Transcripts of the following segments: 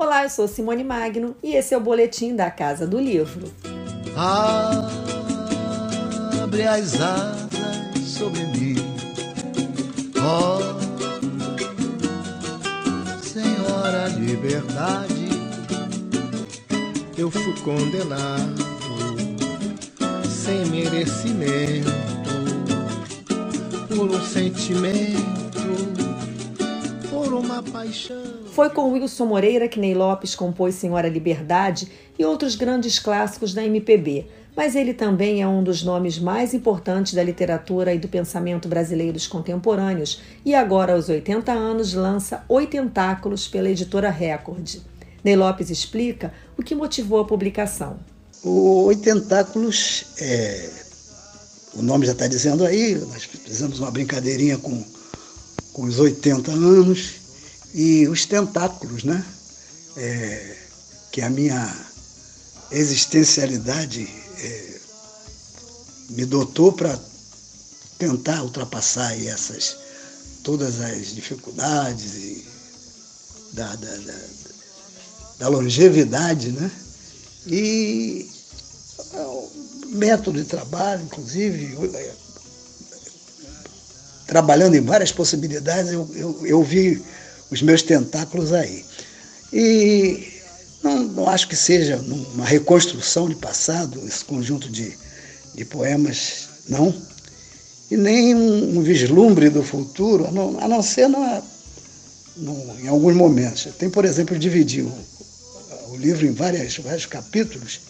Olá, eu sou Simone Magno e esse é o Boletim da Casa do Livro. Abre as asas sobre mim, ó oh, Senhora Liberdade. Eu fui condenado sem merecimento por um sentimento, por uma paixão. Foi com Wilson Moreira que Ney Lopes compôs Senhora Liberdade e outros grandes clássicos da MPB. Mas ele também é um dos nomes mais importantes da literatura e do pensamento brasileiros contemporâneos e agora, aos 80 anos, lança Oitentáculos pela editora Record. Ney Lopes explica o que motivou a publicação. O Oitentáculos é o nome já está dizendo aí, nós fizemos uma brincadeirinha com, com os 80 anos e os tentáculos, né? É, que a minha existencialidade é, me dotou para tentar ultrapassar essas todas as dificuldades e da, da, da, da longevidade, né? E método de trabalho, inclusive, é, trabalhando em várias possibilidades, eu, eu, eu vi os meus tentáculos aí. E não, não, acho que seja uma reconstrução de passado, esse conjunto de, de poemas, não. E nem um, um vislumbre do futuro, a não, a não ser no, em alguns momentos. Tem, por exemplo, dividir o, o livro em várias, vários capítulos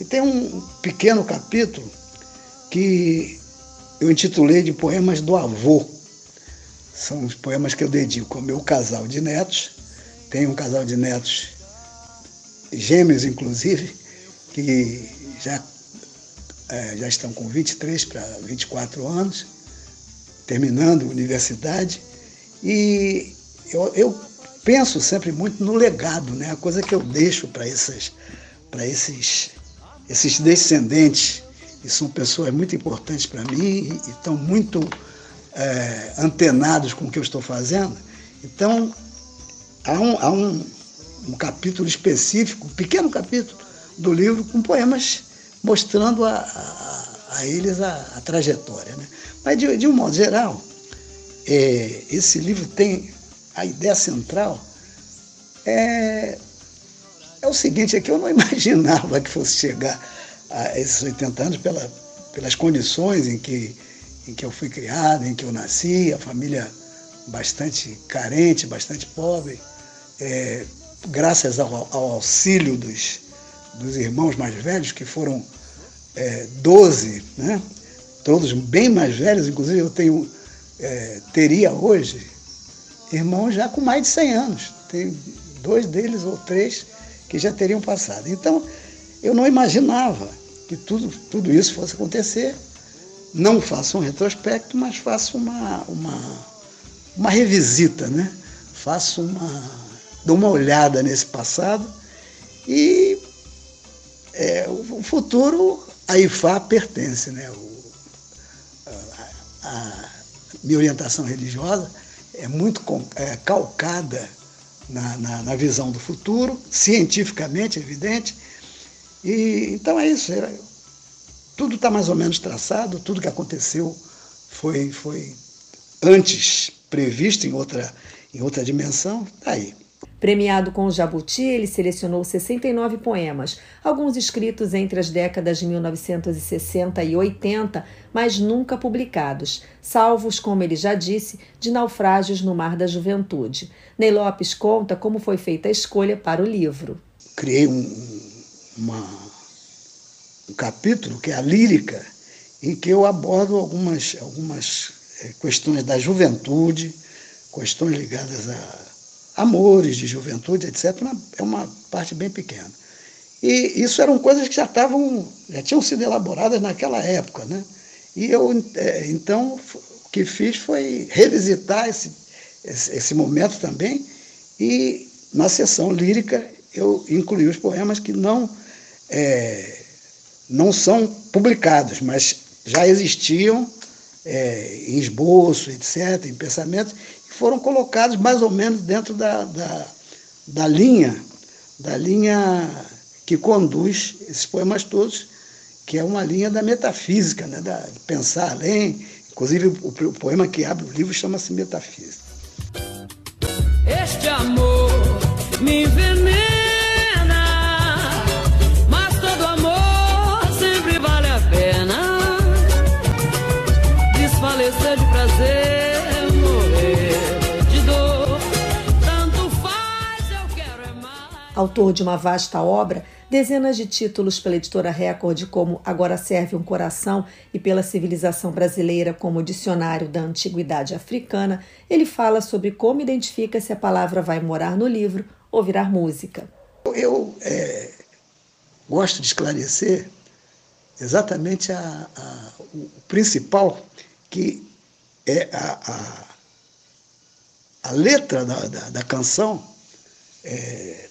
e tem um pequeno capítulo que eu intitulei de Poemas do Avô. São os poemas que eu dedico ao meu casal de netos. Tenho um casal de netos gêmeos, inclusive, que já, é, já estão com 23 para 24 anos, terminando a universidade. E eu, eu penso sempre muito no legado, né? a coisa que eu deixo para esses, esses esses descendentes, que são pessoas muito importantes para mim e estão muito é, antenados com o que eu estou fazendo. Então, há um, há um, um capítulo específico, um pequeno capítulo do livro com poemas mostrando a, a, a eles a, a, trajetória. Né? Mas, de, de um modo geral, é, esse livro tem a ideia central é é o seguinte, é que eu não imaginava que fosse chegar a esses 80 anos pela, pelas condições em que, em que eu fui criado, em que eu nasci, a família bastante carente, bastante pobre, é, graças ao, ao, auxílio dos, dos irmãos mais velhos, que foram é, 12, né? todos bem mais velhos, inclusive eu tenho, é, teria hoje irmãos já com mais de 100 anos. Tem dois deles ou três que já teriam passado. Então, eu não imaginava que tudo, tudo isso fosse acontecer. Não faço um retrospecto, mas faço uma, uma, uma revisita, né? Faço uma. dou uma olhada nesse passado e é, o, futuro a IFA pertence, né? O, a, a, minha orientação religiosa é muito é, calcada na, na, na visão do futuro, cientificamente evidente. E, então é isso. Tudo está mais ou menos traçado, tudo que aconteceu foi, foi antes previsto em outra, em outra dimensão, está aí. Premiado com o Jabuti, ele selecionou 69 poemas, alguns escritos entre as décadas de 1960 e 80, mas nunca publicados, salvos, como ele já disse, de naufrágios no mar da juventude. Ney Lopes conta como foi feita a escolha para o livro. Criei um, uma, um capítulo que é a lírica, em que eu abordo algumas, algumas eh, questões da juventude, questões ligadas a amores de juventude, etc., é uma parte bem pequena. E isso eram coisas que já estavam, já tinham sido elaboradas naquela época, né? E eu, é, então, o que fiz foi revisitar esse, esse, esse momento também e na sessão lírica eu incluí os poemas que não, é, não são publicados, mas já existiam é, em esboço, etc., em pensamento, foram colocados mais ou menos dentro da, da, da linha da linha que conduz esses poemas todos, que é uma linha da metafísica, né? da, de pensar além. Inclusive, o, o poema que abre o livro chama-se Metafísica. Este amor me envenena. Autor de uma vasta obra, dezenas de títulos pela editora Record, como Agora Serve um Coração e pela Civilização Brasileira, como Dicionário da Antiguidade Africana, ele fala sobre como identifica se a palavra vai morar no livro ou virar música. Eu é, gosto de esclarecer exatamente a, a, o principal, que é a, a letra da, da, da canção. É,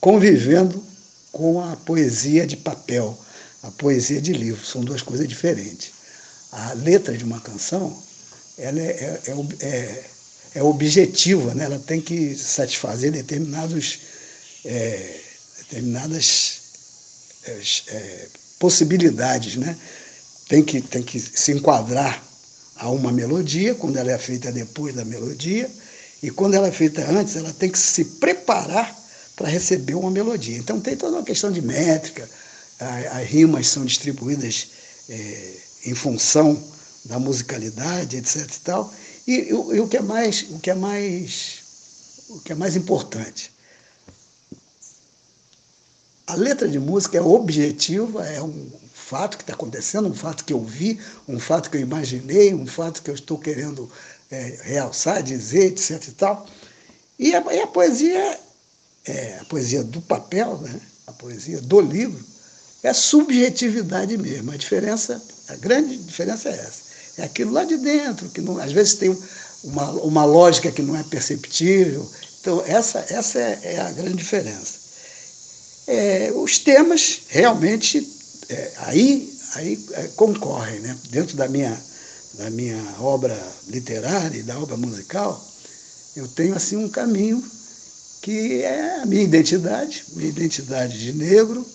convivendo com a poesia de papel, a poesia de livro. São duas coisas diferentes. A letra de uma canção ela é, é, é, é, é objetiva, né? ela tem que satisfazer determinados, é, determinadas é, é, possibilidades. Né? Tem, que, tem que se enquadrar a uma melodia, quando ela é feita depois da melodia, e quando ela é feita antes, ela tem que se preparar para receber uma melodia. Então tem toda uma questão de métrica, as rimas são distribuídas é, em função da musicalidade, etc. E, tal. E, e, o que é mais, o que é mais, o que é mais importante, a letra de música é objetiva, é um fato que está acontecendo, um fato que eu vi, um fato que eu imaginei, um fato que eu estou querendo é, realçar, dizer, etc. E, tal. e, a, e a poesia é, a poesia do papel, né? a poesia do livro, é subjetividade mesmo. A diferença, a grande diferença é essa. É aquilo lá de dentro, que não, às vezes tem uma, uma lógica que não é perceptível. Então, essa, essa é, é a grande diferença. É, os temas realmente é, aí, aí é, concorrem. Né? Dentro da minha, da minha obra literária e da obra musical, eu tenho assim um caminho que é a minha identidade, minha identidade de negro,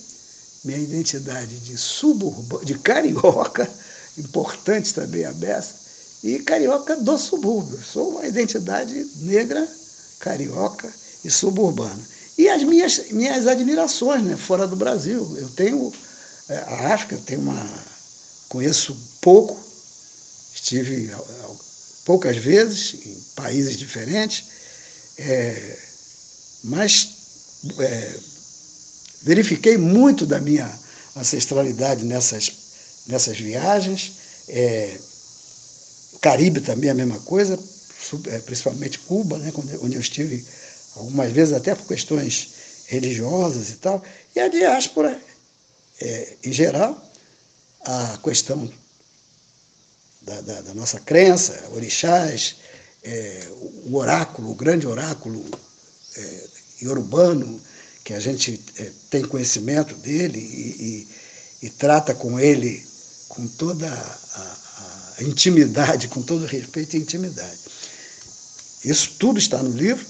minha identidade de suburbano, de carioca, importante também a beça, e carioca do subúrbio. Sou uma identidade negra, carioca e suburbana. E as minhas, minhas admirações né, fora do Brasil. Eu tenho é, a África, tenho uma. conheço pouco, estive poucas vezes em países diferentes. É, mas é, verifiquei muito da minha ancestralidade nessas, nessas viagens. É, Caribe também é a mesma coisa, é, principalmente Cuba, né, onde eu estive algumas vezes até por questões religiosas e tal. E a diáspora, é, em geral, a questão da, da, da nossa crença, orixás, é, o oráculo, o grande oráculo urbano, que a gente é, tem conhecimento dele e, e, e, trata com ele com toda a, a, intimidade, com todo respeito e intimidade. Isso tudo está no livro,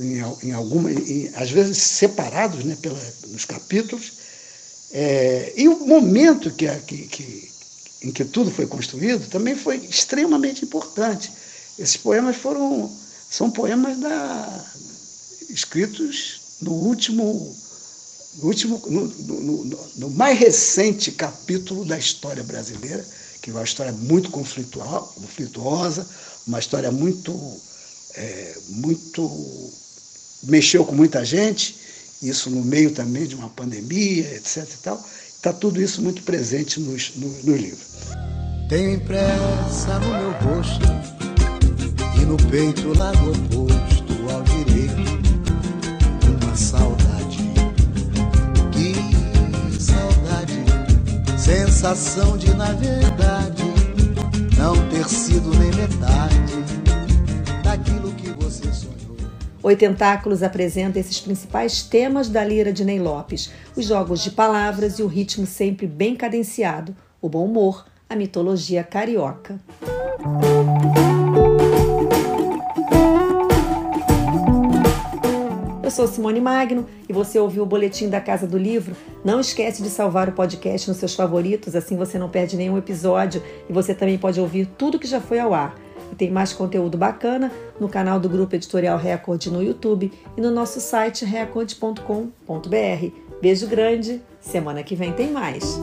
em, em alguma, em, às vezes separados né, pela, nos capítulos, é, e o momento que, que, que, em que tudo foi construído também foi extremamente importante. Esses poemas foram são poemas da, escritos no último, no, último no, no, no, mais recente capítulo da história brasileira, que é uma história muito conflitual, conflituosa, uma história muito, é, muito mexeu com muita gente, isso no meio também de uma pandemia, etc. E tal. Está tudo isso muito presente no, livro. Tenho impressa no meu rosto e no peito lado oposto ao direito sensação de na verdade não ter sido nem metade daquilo que você sonhou. Oitentáculos apresenta esses principais temas da lira de Ney Lopes: os jogos de palavras e o ritmo sempre bem cadenciado, o bom humor, a mitologia carioca. Sou Simone Magno e você ouviu o boletim da Casa do Livro. Não esquece de salvar o podcast nos seus favoritos, assim você não perde nenhum episódio e você também pode ouvir tudo que já foi ao ar. E tem mais conteúdo bacana no canal do Grupo Editorial Record no YouTube e no nosso site record.com.br. Beijo grande, semana que vem tem mais.